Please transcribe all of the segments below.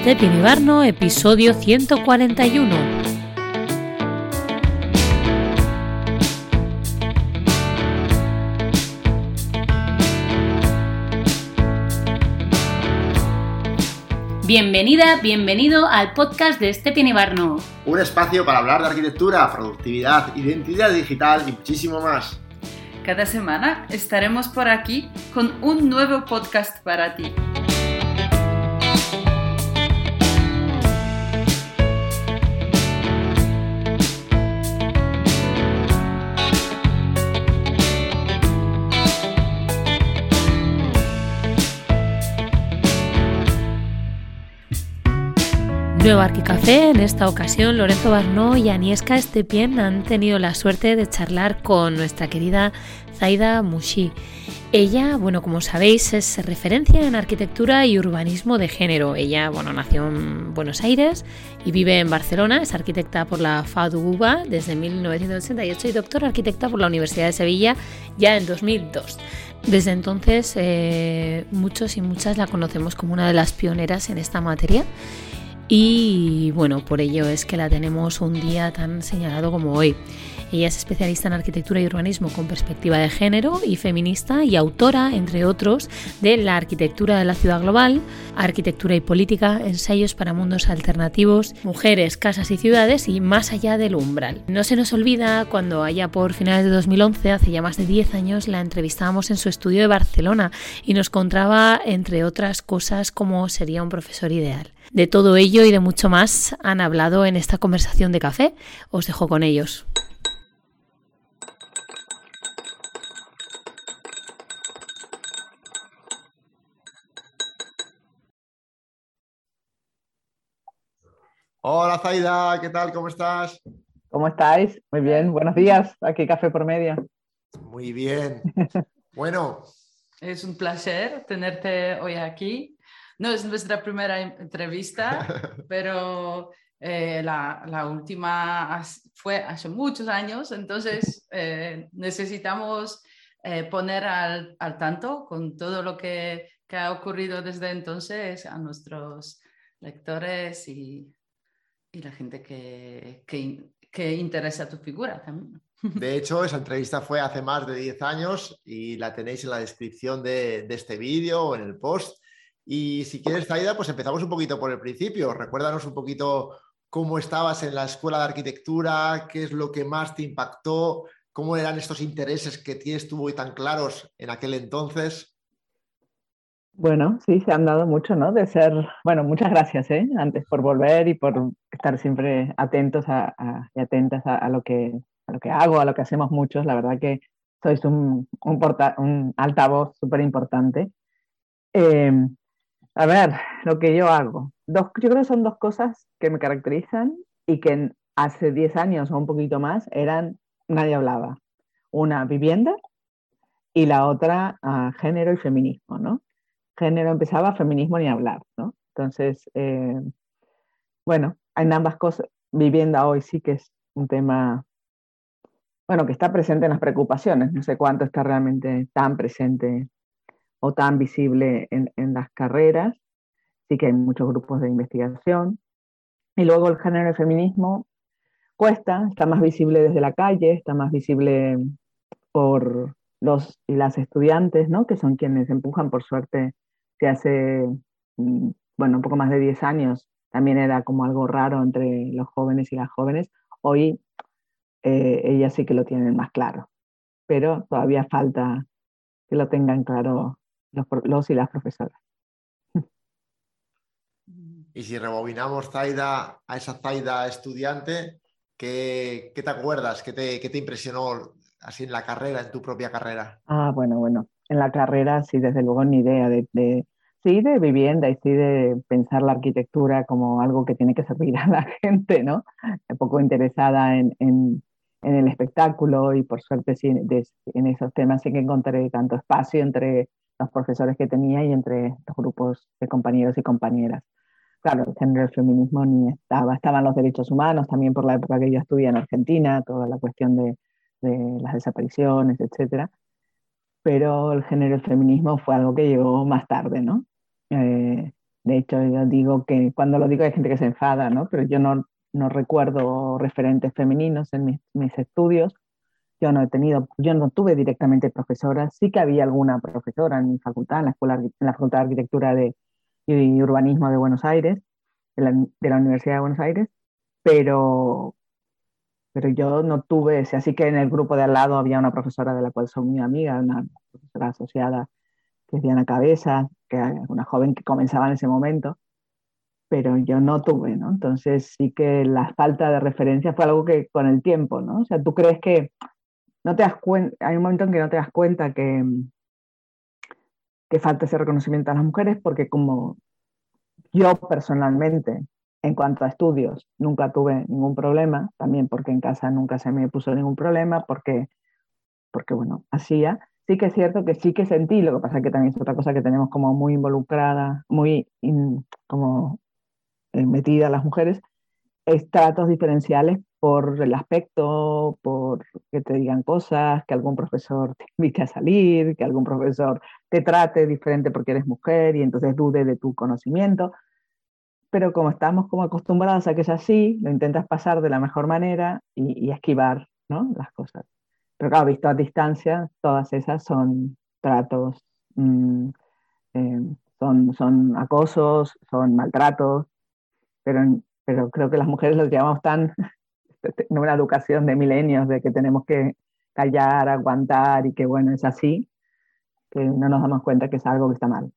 Step Barno, episodio 141. Bienvenida, bienvenido al podcast de Stepien Ibarno. Un espacio para hablar de arquitectura, productividad, identidad digital y muchísimo más. Cada semana estaremos por aquí con un nuevo podcast para ti. Nuevo Arquicafé, en esta ocasión Lorenzo Barnó y Aniesca Estepien han tenido la suerte de charlar con nuestra querida Zaida Mushi. Ella, bueno, como sabéis, es referencia en arquitectura y urbanismo de género. Ella, bueno, nació en Buenos Aires y vive en Barcelona, es arquitecta por la FADUBA desde 1988 y doctora arquitecta por la Universidad de Sevilla ya en 2002. Desde entonces, eh, muchos y muchas la conocemos como una de las pioneras en esta materia y bueno, por ello es que la tenemos un día tan señalado como hoy. Ella es especialista en arquitectura y urbanismo con perspectiva de género y feminista y autora, entre otros, de La arquitectura de la ciudad global, Arquitectura y política, ensayos para mundos alternativos, mujeres, casas y ciudades y más allá del umbral. No se nos olvida cuando allá por finales de 2011, hace ya más de 10 años, la entrevistábamos en su estudio de Barcelona y nos contaba, entre otras cosas, cómo sería un profesor ideal. De todo ello y de mucho más han hablado en esta conversación de café. Os dejo con ellos. Hola Zaida, ¿qué tal? ¿Cómo estás? ¿Cómo estáis? Muy bien, buenos días. Aquí Café por Medio. Muy bien. Bueno. Es un placer tenerte hoy aquí no es nuestra primera entrevista, pero eh, la, última fue hace muchos años, entonces eh, necesitamos eh, poner al, tanto con todo lo que, ha ocurrido desde entonces a nuestros lectores y, la gente que, que, interesa tu figura también. De hecho, esa entrevista fue hace más de 10 años y la tenéis en la descripción de, de este vídeo o en el post. Y si quieres, Zaida, pues empezamos un poquito por el principio. Recuérdanos un poquito cómo estabas en la escuela de arquitectura, qué es lo que más te impactó, cómo eran estos intereses que tienes tú muy tan claros en aquel entonces. Bueno, sí, se han dado mucho, ¿no? De ser, bueno, muchas gracias, ¿eh? Antes por volver y por estar siempre atentos y atentas a, lo que, a lo que hago, a lo que hacemos muchos. La verdad que sois un, un, un altavoz súper importante. Eh, a ver, lo que yo hago. Dos, yo creo que son dos cosas que me caracterizan y que hace 10 años o un poquito más eran, nadie hablaba. Una, vivienda y la otra, uh, género y feminismo, ¿no? Género empezaba, feminismo ni hablar, ¿no? Entonces, eh, bueno, en ambas cosas, vivienda hoy sí que es un tema, bueno, que está presente en las preocupaciones, no sé cuánto está realmente tan presente o tan visible en, las carreras. Sí que hay muchos grupos de investigación. Y luego el género del feminismo cuesta, está más visible desde la calle, está más visible por los y las estudiantes, ¿no? que son quienes empujan, por suerte, que hace, mm, bueno, un poco más de 10 años también era como algo raro entre los jóvenes y las jóvenes. Hoy eh, ellas sí que lo tienen más claro, pero todavía falta que lo tengan claro los, y las profesoras. Y si rebobinamos Zaida, a esa Zaida estudiante, ¿qué, te acuerdas? ¿Qué te, te, impresionó así en la carrera, en tu propia carrera? Ah, bueno, bueno. En la carrera sí, desde luego ni idea de, de, sí de vivienda y sí de pensar la arquitectura como algo que tiene que servir a la gente, ¿no? Un poco interesada en, en, en el espectáculo y por suerte sí, en esos temas sí que encontré tanto espacio entre los profesores que tenía y entre los grupos de compañeros y compañeras. Claro, el género del feminismo ni estaba, estaban los derechos humanos también por la época que yo estudié en Argentina, toda la cuestión de, las desapariciones, etc. Pero el género del feminismo fue algo que llegó más tarde, ¿no? Eh, de hecho, yo digo que cuando lo digo hay gente que se enfada, ¿no? Pero yo no, no recuerdo referentes femeninos en mis, estudios. Yo no he tenido, yo no tuve directamente profesoras. Sí que había alguna profesora en mi facultad, en la, escuela, en la Facultad de Arquitectura de, y Urbanismo de Buenos Aires, de la, de la Universidad de Buenos Aires, pero, pero yo no tuve, así que en el grupo de al lado había una profesora de la cual soy muy amiga, una profesora asociada que es Diana Cabeza, que es una joven que comenzaba en ese momento, pero yo no tuve, ¿no? Entonces sí que la falta de referencia fue algo que con el tiempo, ¿no? O sea, tú crees que no te das cuenta, hay un momento en que no te das cuenta que, que falta ese reconocimiento a las mujeres porque como yo personalmente en cuanto a estudios, nunca tuve ningún problema, también porque en casa nunca se me puso ningún problema, porque, porque bueno, hacía. Sí que es cierto que sí que sentí, lo que pasa que también es otra cosa que tenemos como muy involucrada, muy como eh, metida las mujeres, estratos diferenciales por el aspecto, por que te digan cosas, que algún profesor te invite a salir, que algún profesor te trate diferente porque eres mujer y entonces dude de tu conocimiento pero como estamos como acostumbrados a que es así, lo intentas pasar de la mejor manera y, esquivar ¿no? las cosas. Pero claro, visto a distancia, todas esas son tratos, mm, eh, son, son acosos, son maltratos, pero, pero creo que las mujeres los llevamos tan una educación de milenios, de que tenemos que callar, aguantar y que bueno, es así, que no nos damos cuenta que es algo que está mal.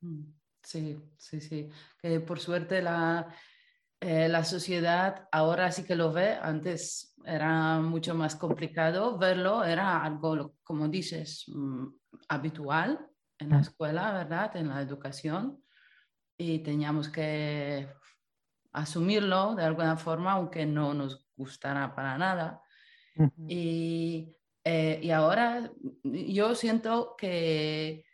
Mm. Sí, sí, sí. Que por suerte la, eh, la sociedad ahora sí que lo ve. Antes era mucho más complicado verlo. Era algo, como dices, mm, habitual en la escuela, ¿verdad? En la educación. Y teníamos que asumirlo de alguna forma, aunque no nos gustara para nada. y, eh, y ahora yo siento que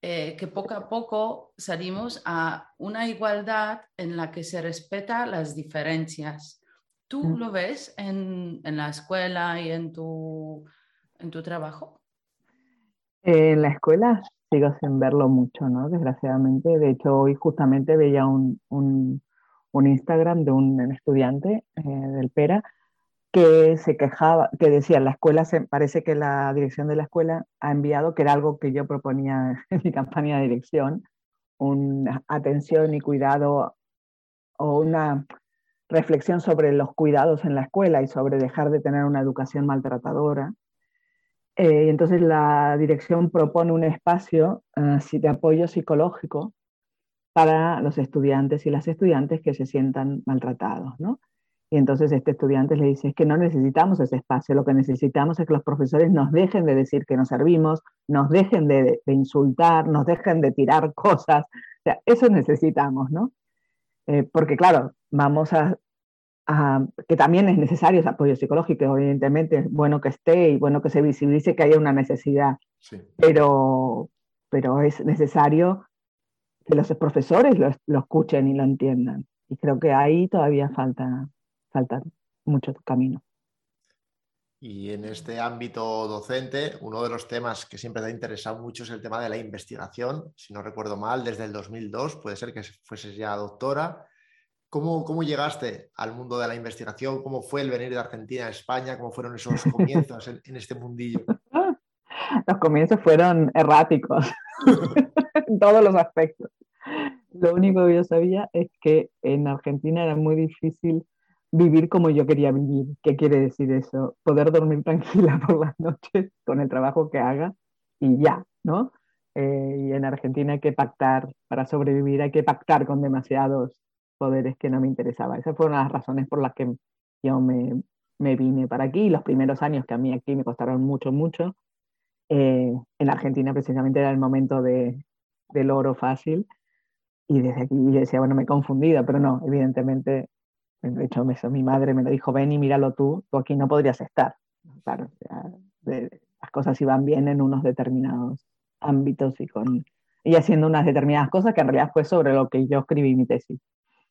eh, que poco a poco salimos a una igualdad en la que se respeta las diferencias. ¿Tú mm. lo ves en, en, la escuela y en tu, en tu trabajo? En la escuela sigo sin verlo mucho, ¿no? Desgraciadamente. De hecho, hoy justamente veía un, un, un Instagram de un estudiante eh, del PERA que se quejaba, que decía, la escuela, parece que la dirección de la escuela ha enviado, que era algo que yo proponía en mi campaña de dirección, una atención y cuidado o una reflexión sobre los cuidados en la escuela y sobre dejar de tener una educación maltratadora. Eh, entonces la dirección propone un espacio uh, de apoyo psicológico para los estudiantes y las estudiantes que se sientan maltratados, ¿no? Y entonces este estudiante le dice, es que no necesitamos ese espacio, lo que necesitamos es que los profesores nos dejen de decir que nos servimos, nos dejen de, insultar, nos dejen de tirar cosas. O sea, eso necesitamos, ¿no? Eh, porque claro, vamos a, que también es necesario ese apoyo psicológico, evidentemente es bueno que esté y bueno que se visibilice que haya una necesidad, pero, pero es necesario que los profesores lo, lo escuchen y lo entiendan. Y creo que ahí todavía falta, falta mucho camino. Y en este ámbito docente, uno de los temas que siempre te ha interesado mucho es el tema de la investigación. Si no recuerdo mal, desde el 2002, puede ser que fueses ya doctora. ¿Cómo, ¿Cómo llegaste al mundo de la investigación? ¿Cómo fue el venir de Argentina a España? ¿Cómo fueron esos comienzos en, en este mundillo? Los comienzos fueron erráticos en todos los aspectos. Lo único que yo sabía es que en Argentina era muy difícil vivir como yo quería vivir. ¿Qué quiere decir eso? Poder dormir tranquila por las noches con el trabajo que haga y ya, ¿no? Eh, y en Argentina hay que pactar, para sobrevivir hay que pactar con demasiados poderes que no me interesaba. Esas fueron las razones por las que yo me, me vine para aquí. Los primeros años que a mí aquí me costaron mucho, mucho. Eh, en Argentina precisamente era el momento de, del oro fácil. Y desde aquí decía, bueno, me he confundido, pero no, evidentemente de hecho, mi madre me lo dijo, ven y míralo tú, tú aquí no podrías estar. Claro, las cosas iban bien en unos determinados ámbitos y, con, y haciendo unas determinadas cosas que en realidad fue sobre lo que yo escribí mi tesis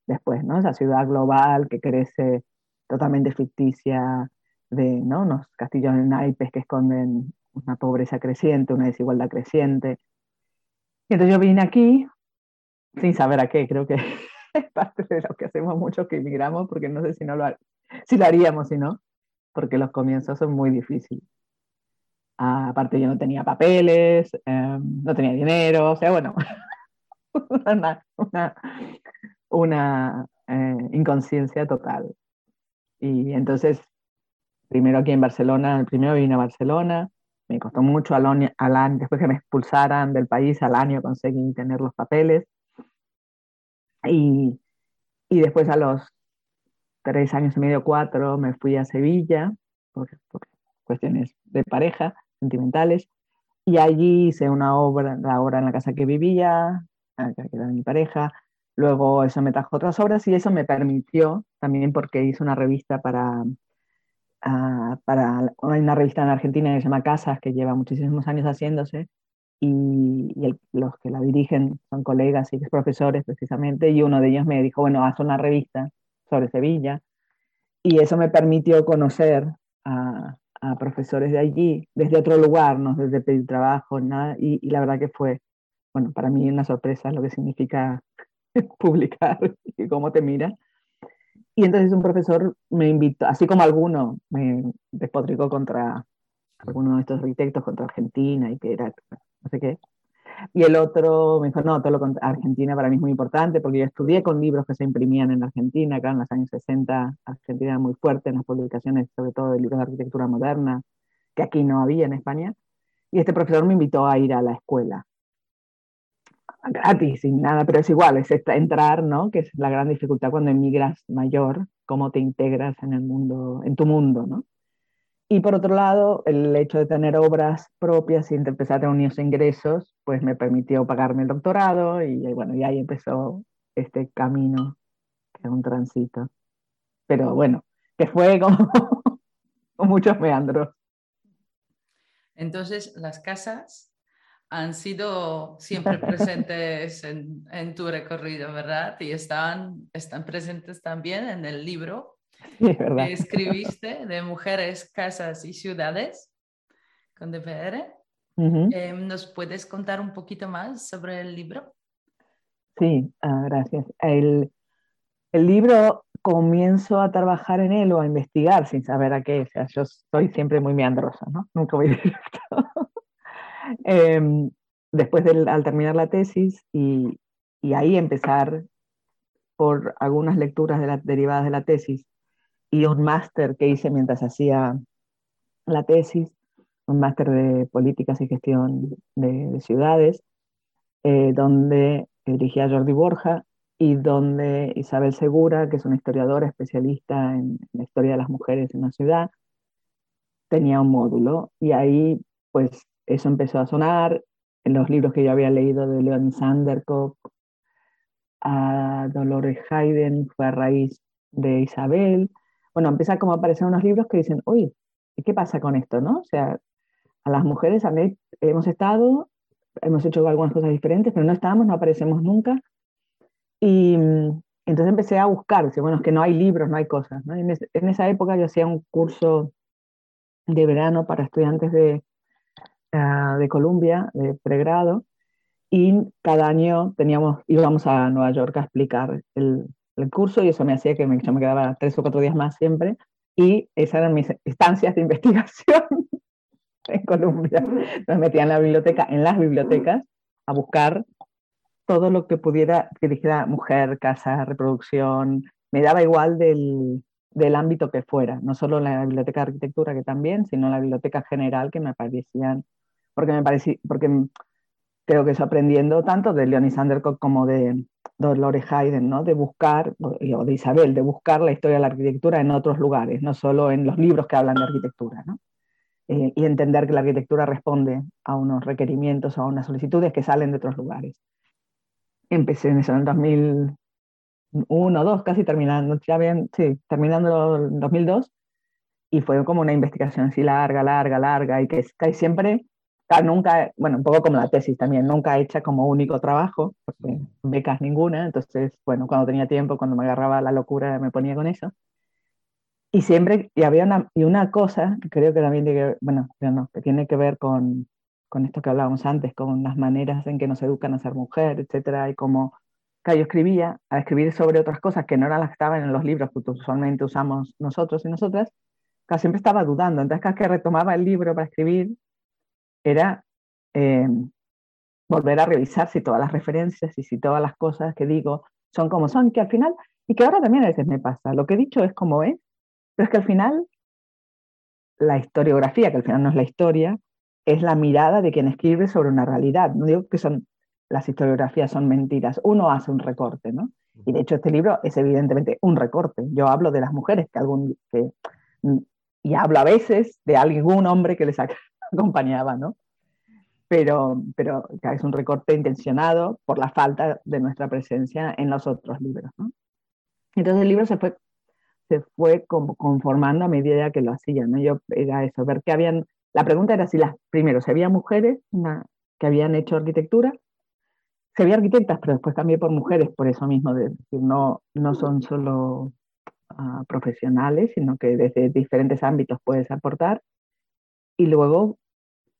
después, ¿no? Esa ciudad global que crece totalmente ficticia, de ¿no? unos castillos en naipes que esconden una pobreza creciente, una desigualdad creciente. Entonces yo vine aquí sin saber a qué, creo que es parte de lo que hacemos muchos que emigramos, porque no sé si, no lo, si lo haríamos, si no, porque los comienzos son muy difíciles. Ah, aparte yo no tenía papeles, em, no tenía dinero, o sea, bueno, una, una, eh, inconsciencia total. Y entonces, primero aquí en Barcelona, primero vine a Barcelona, me costó mucho al año, al después que me expulsaran del país, al año conseguí tener los papeles. Y, y después a los tres años y medio, cuatro, me fui a Sevilla por, por cuestiones de pareja sentimentales. Y allí hice una obra, la obra en la casa que vivía, que era mi pareja. Luego eso me trajo otras obras y eso me permitió, también porque hice una revista para, uh, para una revista en Argentina que se llama Casas, que lleva muchísimos años haciéndose, y, los que la dirigen son colegas y profesores precisamente, y uno de ellos me dijo, bueno, haz una revista sobre Sevilla, y eso me permitió conocer a, profesores de allí, desde otro lugar, no desde pedir trabajo, nada, y, la verdad que fue, bueno, para mí una sorpresa lo que significa publicar y cómo te mira. Y entonces un profesor me invitó, así como alguno me despotricó contra alguno de estos arquitectos, contra Argentina y que era no sé qué, y el otro me dijo, no, todo lo Argentina para mí es muy importante porque yo estudié con libros que se imprimían en Argentina, acá en los años 60, Argentina era muy fuerte en las publicaciones, sobre todo de libros de arquitectura moderna, que aquí no había en España. Y este profesor me invitó a ir a la escuela. Gratis, sin nada, pero es igual, es entrar, ¿no? Que es la gran dificultad cuando emigras mayor, cómo te integras en el mundo, en tu mundo, ¿no? Y por otro lado, el hecho de tener obras propias y empezar a tener unos ingresos, pues me permitió pagarme el doctorado y bueno, y ahí empezó este camino, que es un tránsito. Pero bueno, que fue como con muchos meandros. Entonces, las casas han sido siempre presentes en, en, tu recorrido, ¿verdad? Y están, están presentes también en el libro que escribiste de Mujeres, Casas y Ciudades con DPR. Em, ¿Nos puedes contar un poquito más sobre el libro? Sí, ah, gracias. El, el, libro comienzo a trabajar en él o a investigar sin saber a qué. O sea, yo soy siempre muy meandrosa, ¿no? Nunca voy directo. Eh, después de, al terminar la tesis y, y, ahí empezar por algunas lecturas de la, derivadas de la tesis y un máster que hice mientras hacía la tesis, un máster de políticas y gestión de, ciudades, eh, donde dirigía Jordi Borja y donde Isabel Segura, que es una historiadora especialista en la historia de las mujeres en la ciudad, tenía un módulo. Y ahí pues eso empezó a sonar en los libros que yo había leído de Leon Sandercock, a Dolores Hayden fue a raíz de Isabel, bueno, empieza como a aparecer unos libros que dicen, uy, ¿qué pasa con esto? ¿no? O sea, a las mujeres a mí, hemos estado, hemos hecho algunas cosas diferentes, pero no estábamos, no aparecemos nunca. Y mm, entonces empecé a buscar, bueno, es que no hay libros, no hay cosas. ¿no? En, esa época yo hacía un curso de verano para estudiantes de, uh, de Columbia, de pregrado, y cada año teníamos, íbamos a Nueva York a explicar el, el curso y eso me hacía que me, yo me quedaba tres o cuatro días más siempre y esas eran mis estancias de investigación en Colombia. Me metía en la biblioteca, en las bibliotecas, a buscar todo lo que pudiera, que dijera mujer, casa, reproducción, me daba igual del, del ámbito que fuera, no solo la biblioteca de arquitectura que también, sino la biblioteca general que me parecían, porque me parecía, porque creo que eso aprendiendo tanto de Leonie Sandercock como de Dolores Hayden, ¿no? de buscar, o de Isabel, de buscar la historia de la arquitectura en otros lugares, no solo en los libros que hablan de arquitectura, ¿no? Eh, y entender que la arquitectura responde a unos requerimientos, a unas solicitudes que salen de otros lugares. Empecé en eso en el 2001, 2, casi terminando, ya bien, sí, terminando el 2002, y fue como una investigación así larga, larga, larga, y que cae siempre nunca, bueno, un poco como la tesis también, nunca hecha como único trabajo, porque becas ninguna, entonces, bueno, cuando tenía tiempo, cuando me agarraba la locura, me ponía con eso. Y siempre, y había una, y una cosa creo que también tiene bueno, no, que tiene que ver con, con esto que hablábamos antes, con las maneras en que nos educan a ser mujer, etcétera, y cómo yo escribía, a escribir sobre otras cosas que no eran las que estaban en los libros que usualmente usamos nosotros y nosotras, casi siempre estaba dudando. Entonces, cada que retomaba el libro para escribir, era eh, volver a revisar si todas las referencias y si todas las cosas que digo son como son, que al final, y que ahora también a veces me pasa, lo que he dicho es como es, pero es que al final la historiografía, que al final no es la historia, es la mirada de quien escribe sobre una realidad. No digo que son las historiografías son mentiras, uno hace un recorte, ¿no? Y de hecho este libro es evidentemente un recorte. Yo hablo de las mujeres que algún que y hablo a veces de algún hombre que les acompañaba, ¿no? Pero, pero es un recorte intencionado por la falta de nuestra presencia en los otros libros, ¿no? Entonces el libro se fue, se fue conformando a medida que lo hacía, ¿no? Yo era eso, ver que habían, la pregunta era si las, primero, si había mujeres que habían hecho arquitectura, se había arquitectas, pero después también por mujeres, por eso mismo, de decir, no, no son solo uh, profesionales, sino que desde diferentes ámbitos puedes aportar. Y luego,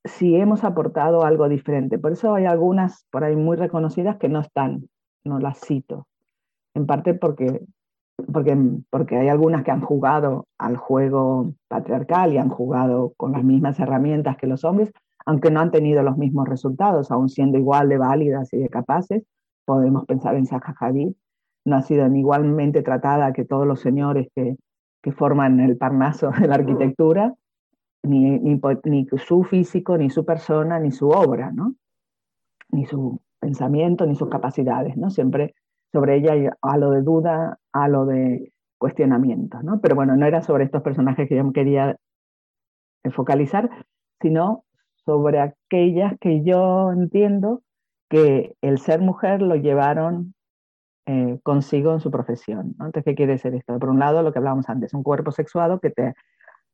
si hemos aportado algo diferente. Por eso hay algunas por ahí muy reconocidas que no están, no las cito. En parte porque, porque, porque hay algunas que han jugado al juego patriarcal y han jugado con las mismas herramientas que los hombres, aunque no han tenido los mismos resultados, aún siendo igual de válidas y de capaces. Podemos pensar en Zaha Hadid, no ha sido igualmente tratada que todos los señores que, que forman el parnaso de la arquitectura, ni, ni, su físico, ni su persona, ni su obra, ¿no? ni su pensamiento, ni sus capacidades. ¿no? Siempre sobre ella hay lo de duda, a lo de cuestionamiento. ¿no? Pero bueno, no era sobre estos personajes que yo quería focalizar, sino sobre aquellas que yo entiendo que el ser mujer lo llevaron eh, consigo en su profesión. Entonces, ¿qué quiere decir esto? Por un lado, lo que hablábamos antes, un cuerpo sexuado que te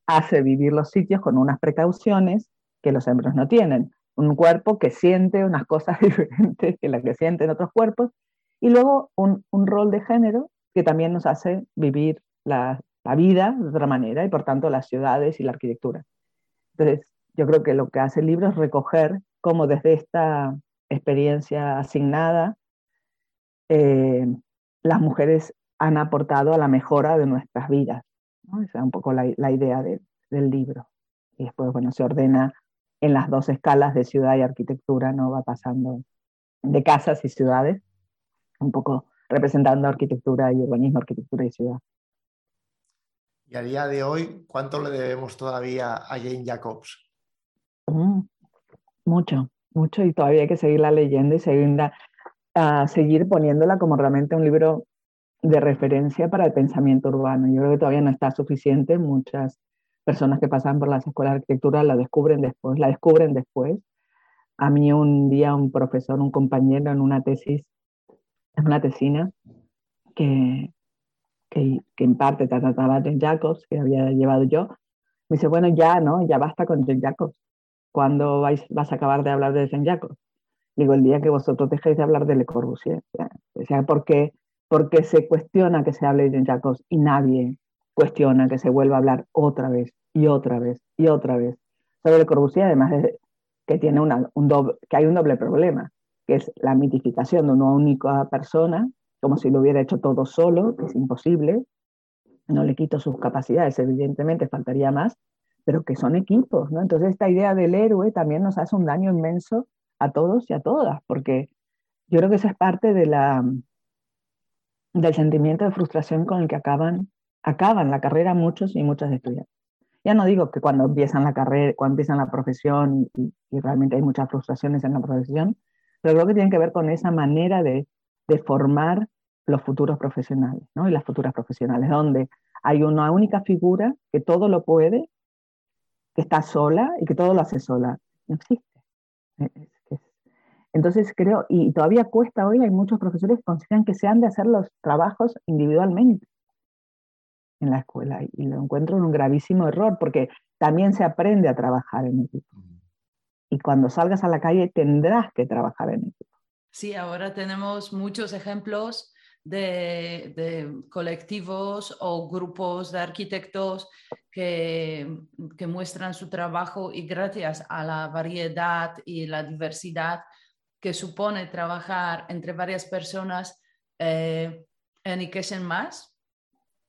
hace vivir los sitios con unas precauciones que los hombres no tienen. Un cuerpo que siente unas cosas diferentes que las que sienten otros cuerpos. Y luego un, un rol de género que también nos hace vivir la, la, vida de otra manera y por tanto las ciudades y la arquitectura. Entonces, yo creo que lo que hace el libro es recoger cómo desde esta experiencia asignada eh, las mujeres han aportado a la mejora de nuestras vidas. Esa es un poco la, idea del libro. Y después, bueno, se ordena en las dos escalas de ciudad y arquitectura, ¿no? Va pasando de casas y ciudades, un poco representando arquitectura y urbanismo, arquitectura y ciudad. Y a día de hoy, ¿cuánto le debemos todavía a Jane Jacobs? Mm, mucho, mucho, y todavía hay que seguirla leyendo y seguirla a seguir poniéndola como realmente un libro de referencia para el pensamiento urbano. Yo creo que todavía no está suficiente. Muchas personas que pasan por las escuelas de arquitectura la descubren después, la descubren después. A mí un día un profesor, un compañero en una tesis, en una tesina, que, que, que en parte trataba de Jacobs, que había llevado yo, me dice, bueno, ya, ¿no? Ya basta con Jean Jacobs. ¿Cuándo vais, vas a acabar de hablar de Jean Jacobs? Digo, el día que vosotros dejéis de hablar de Le Corbusier. O sea, ¿por qué, porque se cuestiona que se hable de Jean Jacobs y nadie cuestiona que se vuelva a hablar otra vez y otra vez y otra vez sobre Le Corbusier, además de que, tiene una, un doble, que hay un doble problema, que es la mitificación de una única persona, como si lo hubiera hecho todo solo, que es imposible. No le quito sus capacidades, evidentemente faltaría más, pero que son equipos, ¿no? Entonces esta idea del héroe también nos hace un daño inmenso a todos y a todas, porque yo creo que esa es parte de la, del sentimiento de frustración con el que acaban, acaban la carrera muchos y muchas estudiantes. Ya no digo que cuando empiezan la carrera, cuando empiezan la profesión y, realmente hay muchas frustraciones en la profesión, pero creo que tienen que ver con esa manera de, de formar los futuros profesionales ¿no? y las futuras profesionales, donde hay una única figura que todo lo puede, que está sola y que todo lo hace sola. No existe. Entonces creo, y todavía cuesta hoy, hay muchos profesores que consideran que se han de hacer los trabajos individualmente en la escuela y lo encuentro en un gravísimo error porque también se aprende a trabajar en equipo. Y cuando salgas a la calle tendrás que trabajar en equipo. Sí, ahora tenemos muchos ejemplos de, de colectivos o grupos de arquitectos que, que muestran su trabajo y gracias a la variedad y la diversidad que supone trabajar entre varias personas, eh, enriquecen más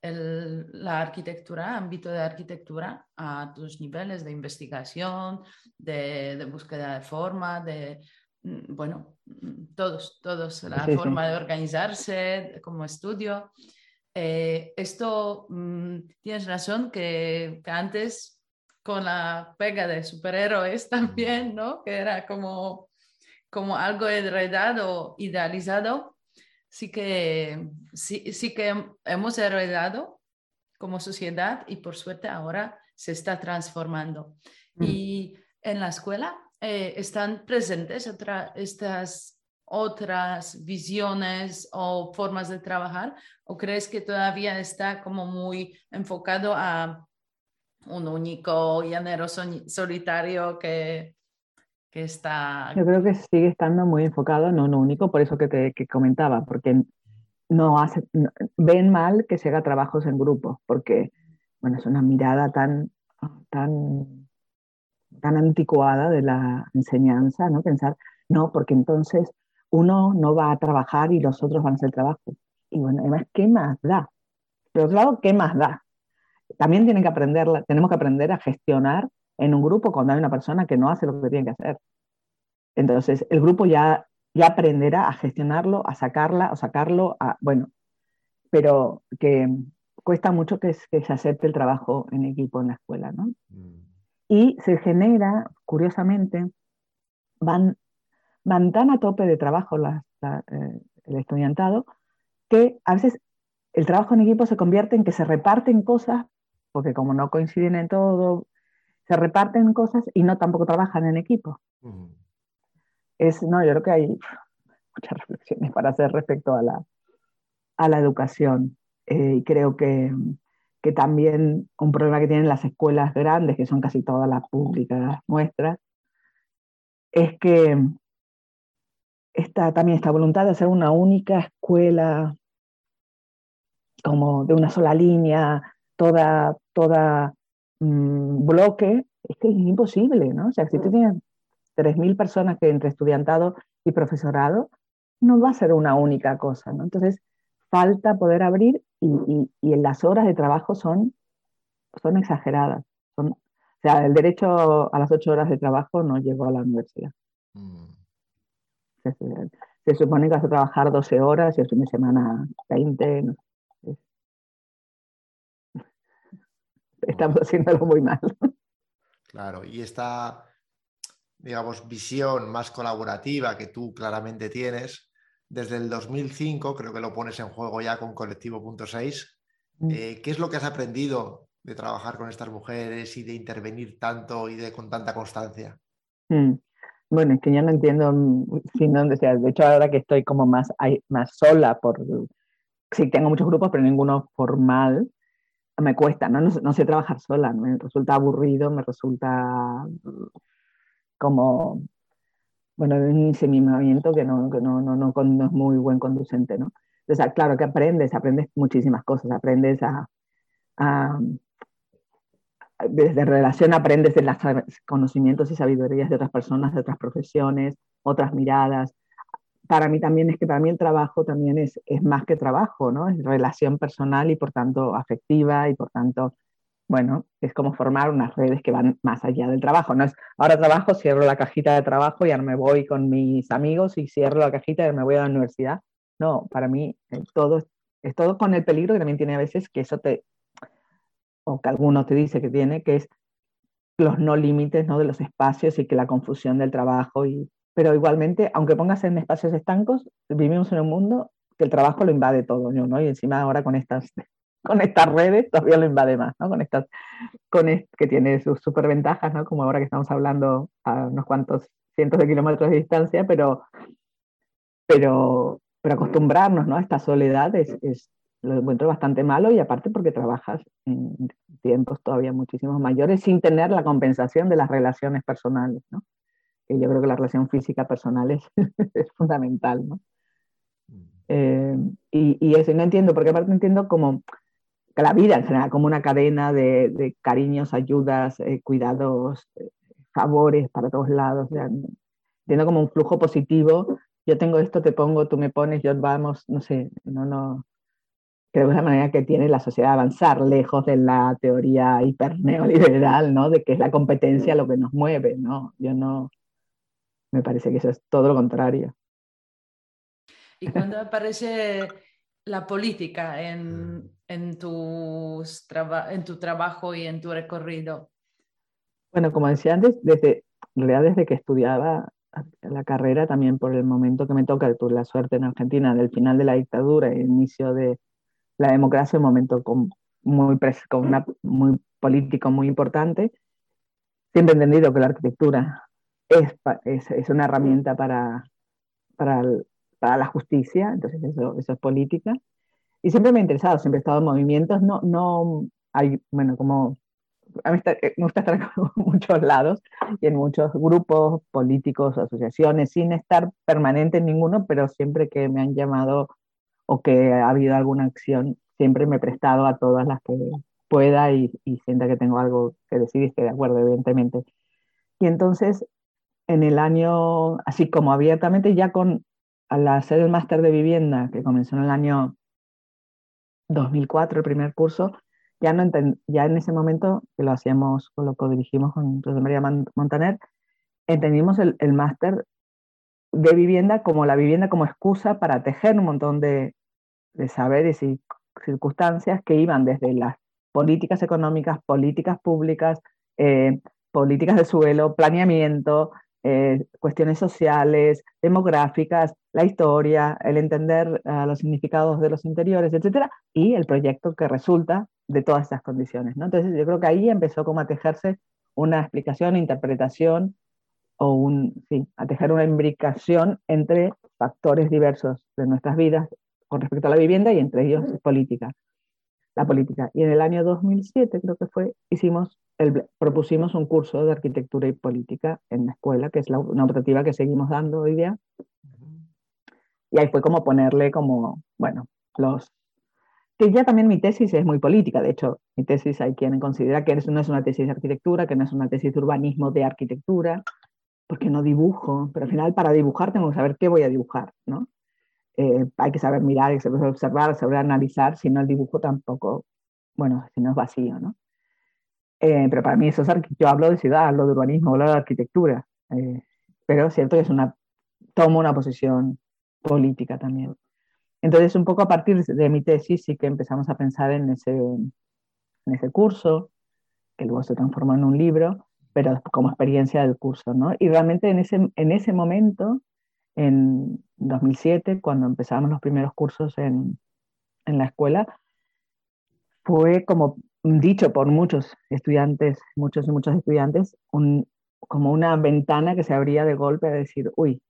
la arquitectura, ámbito de arquitectura a tus niveles de investigación, de, búsqueda de forma, de, mm, bueno, mm, todos, todos, la forma de organizarse como estudio. Eh, esto, mm, tienes razón que, antes con la pega de superhéroes también, ¿no? Que era como, como algo enredado, idealizado, sí que, sí, sí que hemos heredado como sociedad y por suerte ahora se está transformando. Mm. Y en la escuela eh, están presentes estas otras visiones o formas de trabajar o crees que todavía está como muy enfocado a un único llanero solitario que Yo creo que sigue estando muy enfocado en un único, por eso que te comentaba, porque no hace, ven mal que se haga trabajos en grupo, porque bueno, es una mirada tan, tan, tan anticuada de la enseñanza, ¿no? Pensar, no, porque entonces uno no va a trabajar y los otros van a hacer trabajo. Y bueno, además, ¿qué más da? Pero claro, ¿qué más da? También tienen que aprender, tenemos que aprender a gestionar en un grupo cuando hay una persona que no hace lo que tiene que hacer. Entonces, el grupo ya, ya aprenderá a gestionarlo, a sacarla, a sacarlo, a, bueno, pero que cuesta mucho que, se acepte el trabajo en equipo en la escuela, ¿no? Mm. Y se genera, curiosamente, van, van tan a tope de trabajo eh, el estudiantado que a veces el trabajo en equipo se convierte en que se reparten cosas, porque como no coinciden en todo, se reparten cosas y no tampoco trabajan en equipo. Es, no, yo creo que hay muchas reflexiones para hacer respecto a la, a la educación. Eh, y creo que, que, también un problema que tienen las escuelas grandes, que son casi todas las públicas nuestras, es que esta, también esta voluntad de hacer una única escuela, como de una sola línea, toda, toda Mm, bloque, es que es imposible, ¿no? O sea, si tú tienes 3.000 personas que entre estudiantado y profesorado, no va a ser una única cosa, ¿no? Entonces, falta poder abrir y, y, las horas de trabajo son, son exageradas. Son, o sea, el derecho a las 8 horas de trabajo no llegó a la universidad. Mm. Se, supone que vas a trabajar 12 horas y el fin de semana 20, no estamos haciéndolo muy mal. Claro, y esta, digamos, visión más colaborativa que tú claramente tienes, desde el 2005, creo que lo pones en juego ya con Colectivo.6, mm. eh, ¿qué es lo que has aprendido de trabajar con estas mujeres y de intervenir tanto y de con tanta constancia? Mm. Bueno, es que yo no entiendo sin dónde sea. De hecho, ahora que estoy como más, más sola, por sí tengo muchos grupos, pero ninguno formal, me cuesta, ¿no? No, sé trabajar sola, me resulta aburrido, me resulta como, bueno, un inseminamiento que no, que no, no, no, es muy buen conducente, ¿no? Entonces, claro que aprendes, aprendes muchísimas cosas, aprendes a, a desde relación aprendes de los conocimientos y sabidurías de otras personas, de otras profesiones, otras miradas, para mí también es que para mí el trabajo también es, es más que trabajo, ¿no? Es relación personal y por tanto afectiva y por tanto, bueno, es como formar unas redes que van más allá del trabajo. No es, ahora trabajo, cierro la cajita de trabajo y ahora me voy con mis amigos y cierro la cajita y me voy a la universidad. No, para mí eh, todo es todo con el peligro que también tiene a veces que eso te, o que alguno te dice que tiene, que es los no límites ¿no? de los espacios y que la confusión del trabajo y pero igualmente, aunque pongas en espacios estancos, vivimos en un mundo que el trabajo lo invade todo, ¿no? Y encima ahora con estas, con estas redes todavía lo invade más, ¿no? Con estas, con que tiene sus superventajas, ¿no? Como ahora que estamos hablando a unos cuantos cientos de kilómetros de distancia, pero, pero, pero acostumbrarnos, ¿no? A esta soledad es, es, lo encuentro bastante malo y aparte porque trabajas en tiempos todavía muchísimos mayores sin tener la compensación de las relaciones personales, ¿no? Que yo creo que la relación física personal es, es fundamental, ¿no? Mm. Eh, y, y, eso, no entiendo, porque aparte entiendo como que la vida en general, como una cadena de, de cariños, ayudas, eh, cuidados, eh, favores para todos lados. entiendo como un flujo positivo yo tengo esto, te pongo, tú me pones, yo vamos, no sé, no, no, creo que es la manera que tiene la sociedad de avanzar, lejos de la teoría hiperneoliberal, ¿no? De que es la competencia lo que nos mueve, ¿no? Yo no, me parece que eso es todo lo contrario. ¿Y cuando aparece la política en, en, tus en tu trabajo y en tu recorrido? Bueno, como decía antes, desde, en realidad desde que estudiaba la carrera, también por el momento que me toca, tuve la suerte en Argentina del final de la dictadura y el inicio de la democracia, un momento con, muy, con una, muy político muy importante. Siempre he entendido que la arquitectura es, es, es una herramienta para, para, para, la justicia, entonces eso, eso es política. Y siempre me ha interesado, siempre he estado en movimientos, no, no hay, bueno, como a mí me gusta estar en muchos lados y en muchos grupos políticos, asociaciones, sin estar permanente en ninguno, pero siempre que me han llamado o que ha habido alguna acción, siempre me he prestado a todas las que pueda y, y sienta que tengo algo que decir y esté de acuerdo, evidentemente. Y entonces, en el año, así como abiertamente, ya con al hacer el máster de vivienda, que comenzó en el año 2004, el primer curso, ya, no ya en ese momento, que lo hacíamos, lo que dirigimos con José María Montaner, entendimos el, el máster de vivienda como la vivienda como excusa para tejer un montón de, de saberes y circunstancias que iban desde las políticas económicas, políticas públicas, eh, políticas de suelo, planeamiento, eh, cuestiones sociales, demográficas, la historia, el entender uh, los significados de los interiores, etcétera, y el proyecto que resulta de todas estas condiciones. ¿no? Entonces, yo creo que ahí empezó como a tejerse una explicación, interpretación o un, sí, a tejer una imbricación entre factores diversos de nuestras vidas con respecto a la vivienda y entre ellos política, la política. Y en el año 2007 creo que fue, hicimos el, propusimos un curso de arquitectura y política en la escuela, que es la, una optativa que seguimos dando hoy día. Y ahí fue como ponerle como, bueno, los... Que ya también mi tesis es muy política, de hecho, mi tesis hay quien considera que no es una tesis de arquitectura, que no es una tesis de urbanismo de arquitectura, porque no dibujo, pero al final para dibujar tengo que saber qué voy a dibujar, ¿no? Eh, hay que saber mirar, hay que saber observar, saber analizar, si no el dibujo tampoco, bueno, si no es vacío, ¿no? Eh, pero para mí eso es, yo hablo de ciudad, hablo de urbanismo, hablo de arquitectura, eh, pero es cierto que es una, tomo una posición política también. Entonces, un poco a partir de mi tesis sí que empezamos a pensar en ese, en ese curso, que luego se transformó en un libro, pero como experiencia del curso, ¿no? Y realmente en ese, en ese momento, en 2007, cuando empezamos los primeros cursos en, en la escuela, fue como dicho por muchos estudiantes, muchos y muchos estudiantes, un, como una ventana que se abría de golpe a decir, uy,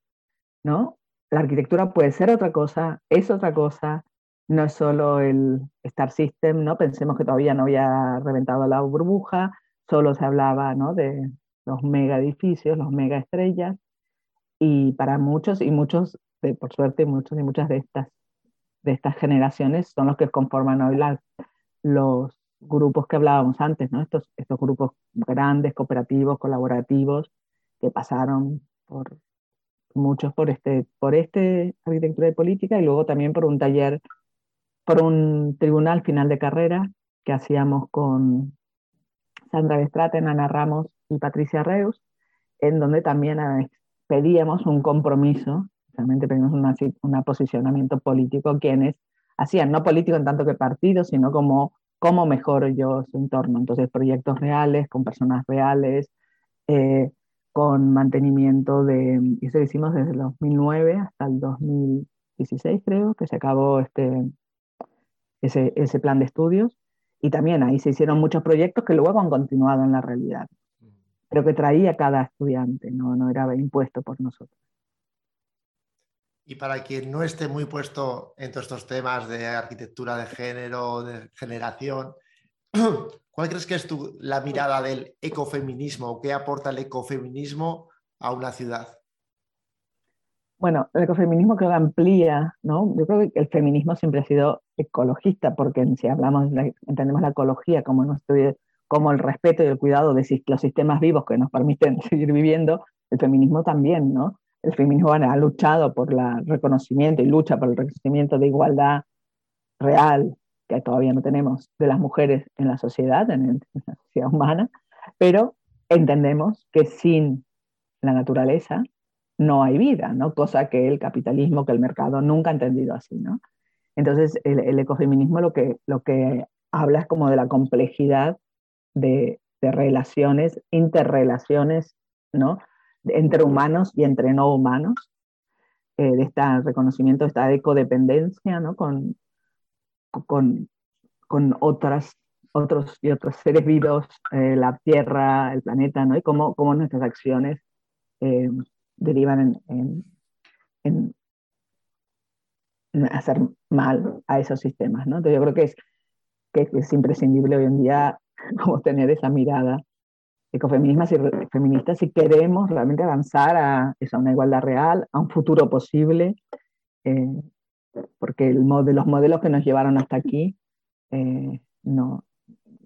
¿no? La arquitectura puede ser otra cosa, es otra cosa, no es solo el Star System, ¿no? Pensemos que todavía no había reventado la burbuja, solo se hablaba ¿no? de los mega edificios, los mega estrellas, y para muchos, y muchos, de, por suerte, muchos y muchas de estas, de estas generaciones son los que conforman hoy los grupos que hablábamos antes, ¿no? estos, estos grupos grandes, cooperativos, colaborativos, que pasaron por muchos por este, por este arquitectura y política y luego también por un taller, por un tribunal final de carrera que hacíamos con Sandra Bestraten, Ana Ramos y Patricia Reus, en donde también pedíamos un compromiso, realmente pedimos un posicionamiento político, quienes hacían, no político en tanto que partido, sino como cómo mejoro yo su entorno. Entonces, proyectos reales, con personas reales, eh, con mantenimiento de, y eso lo hicimos desde el 2009 hasta el 2016, creo, que se acabó este, ese, ese plan de estudios. Y también ahí se hicieron muchos proyectos que luego han continuado en la realidad, pero que traía cada estudiante, no, no era impuesto por nosotros. Y para quien no esté muy puesto en todos estos temas de arquitectura de género, de generación, ¿cuál crees que es tu, la mirada del ecofeminismo o qué aporta el ecofeminismo a una ciudad? Bueno, el ecofeminismo que amplía, ¿no? Yo creo que el feminismo siempre ha sido ecologista, porque si hablamos, entendemos la ecología como, nuestro, como el respeto y el cuidado de los sistemas vivos que nos permiten seguir viviendo, el feminismo también, ¿no? el feminismo ha luchado por el reconocimiento y lucha por el reconocimiento de igualdad real, que todavía no tenemos, de las mujeres en la sociedad, en, la sociedad humana, pero entendemos que sin la naturaleza no hay vida, ¿no? Cosa que el capitalismo, que el mercado nunca ha entendido así, ¿no? Entonces, el, ecofeminismo lo que, lo que habla es como de la complejidad de, de relaciones, interrelaciones, ¿no? entre humanos y entre no humanos, eh, de este reconocimiento de esta ecodependencia ¿no? con, con, con otras, otros y otros seres vivos, eh, la Tierra, el planeta, ¿no? y cómo, cómo nuestras acciones eh, derivan en, en, hacer mal a esos sistemas. ¿no? Entonces yo creo que es, que es imprescindible hoy en día como tener esa mirada ecofeministas y feministas si queremos realmente avanzar a, una igualdad real, a un futuro posible, eh, porque el los modelos que nos llevaron hasta aquí eh, no,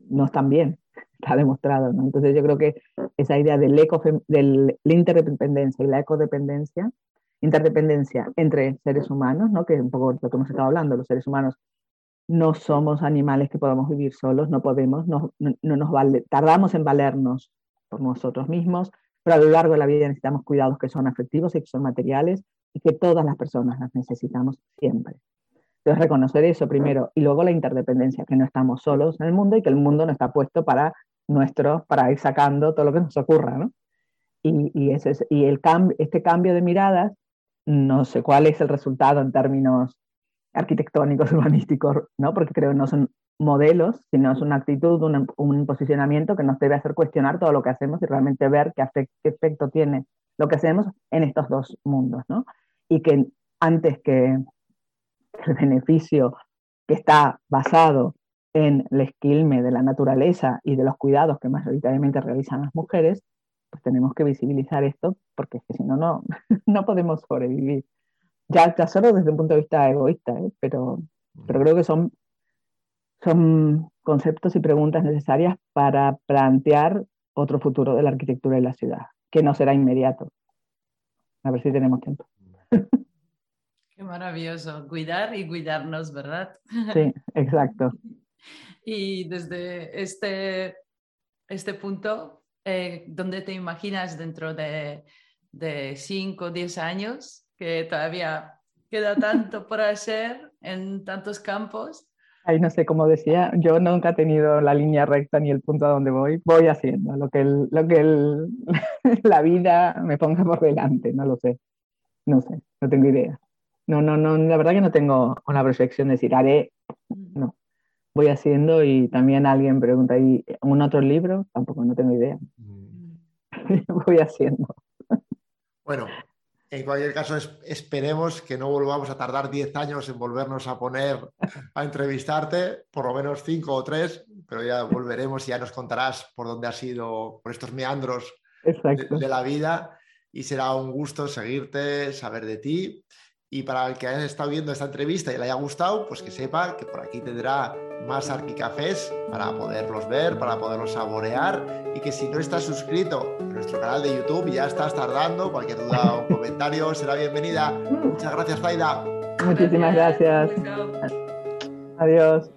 no están bien, está demostrado. Entonces yo creo que esa idea del de la interdependencia y la ecodependencia, interdependencia entre seres humanos, ¿no? que es un poco lo que hemos estado hablando, los seres humanos no somos animales que podamos vivir solos, no podemos, no, no, nos vale, tardamos en valernos por nosotros mismos, pero a lo largo de la vida necesitamos cuidados que son afectivos y que son materiales y que todas las personas las necesitamos siempre. Entonces, reconocer eso primero y luego la interdependencia, que no estamos solos en el mundo y que el mundo no está puesto para nuestro, para ir sacando todo lo que nos ocurra. Y, y, ese es, y el este cambio de miradas, no sé cuál es el resultado en términos arquitectónicos, urbanísticos, ¿no? Porque creo que no son modelos, sino es una actitud, un, posicionamiento que nos debe hacer cuestionar todo lo que hacemos y realmente ver qué, efecto tiene lo que hacemos en estos dos mundos, ¿no? Y que antes que el beneficio que está basado en el esquilme de la naturaleza y de los cuidados que mayoritariamente realizan las mujeres, pues tenemos que visibilizar esto porque es que si no, no podemos sobrevivir. Ya, ya solo desde un punto de vista egoísta, ¿eh? pero, pero creo que son son conceptos y preguntas necesarias para plantear otro futuro de la arquitectura y la ciudad, que no será inmediato. A ver si tenemos tiempo. Qué maravilloso, cuidar y cuidarnos, ¿verdad? Sí, exacto. y desde este, este punto, eh, ¿dónde te imaginas dentro de, de 5 o 10 años? Que todavía queda tanto por hacer en tantos campos Ahí no sé, como decía, yo nunca he tenido la línea recta ni el punto a donde voy. Voy haciendo lo que, lo que la vida me ponga por delante, no lo sé. No sé, no tengo idea. No, no, no, la verdad que no tengo una proyección de decir, haré. No, voy haciendo y también alguien pregunta, ¿y un otro libro? Tampoco, no tengo idea. Mm. voy haciendo. Bueno, en cualquier caso, esperemos que no volvamos a tardar 10 años en volvernos a poner a entrevistarte, por lo menos 5 o 3, pero ya volveremos y ya nos contarás por dónde has ido, por estos meandros de, la vida. Y será un gusto seguirte, saber de ti. Y para el que haya estado viendo esta entrevista y le haya gustado, pues que sepa que por aquí tendrá más arquicafés para poderlos ver, para poderlos saborear y que si no estás suscrito a nuestro canal de YouTube ya estás tardando, cualquier duda o comentario será bienvenida. Muchas gracias, Zaida. Muchísimas gracias. Adiós.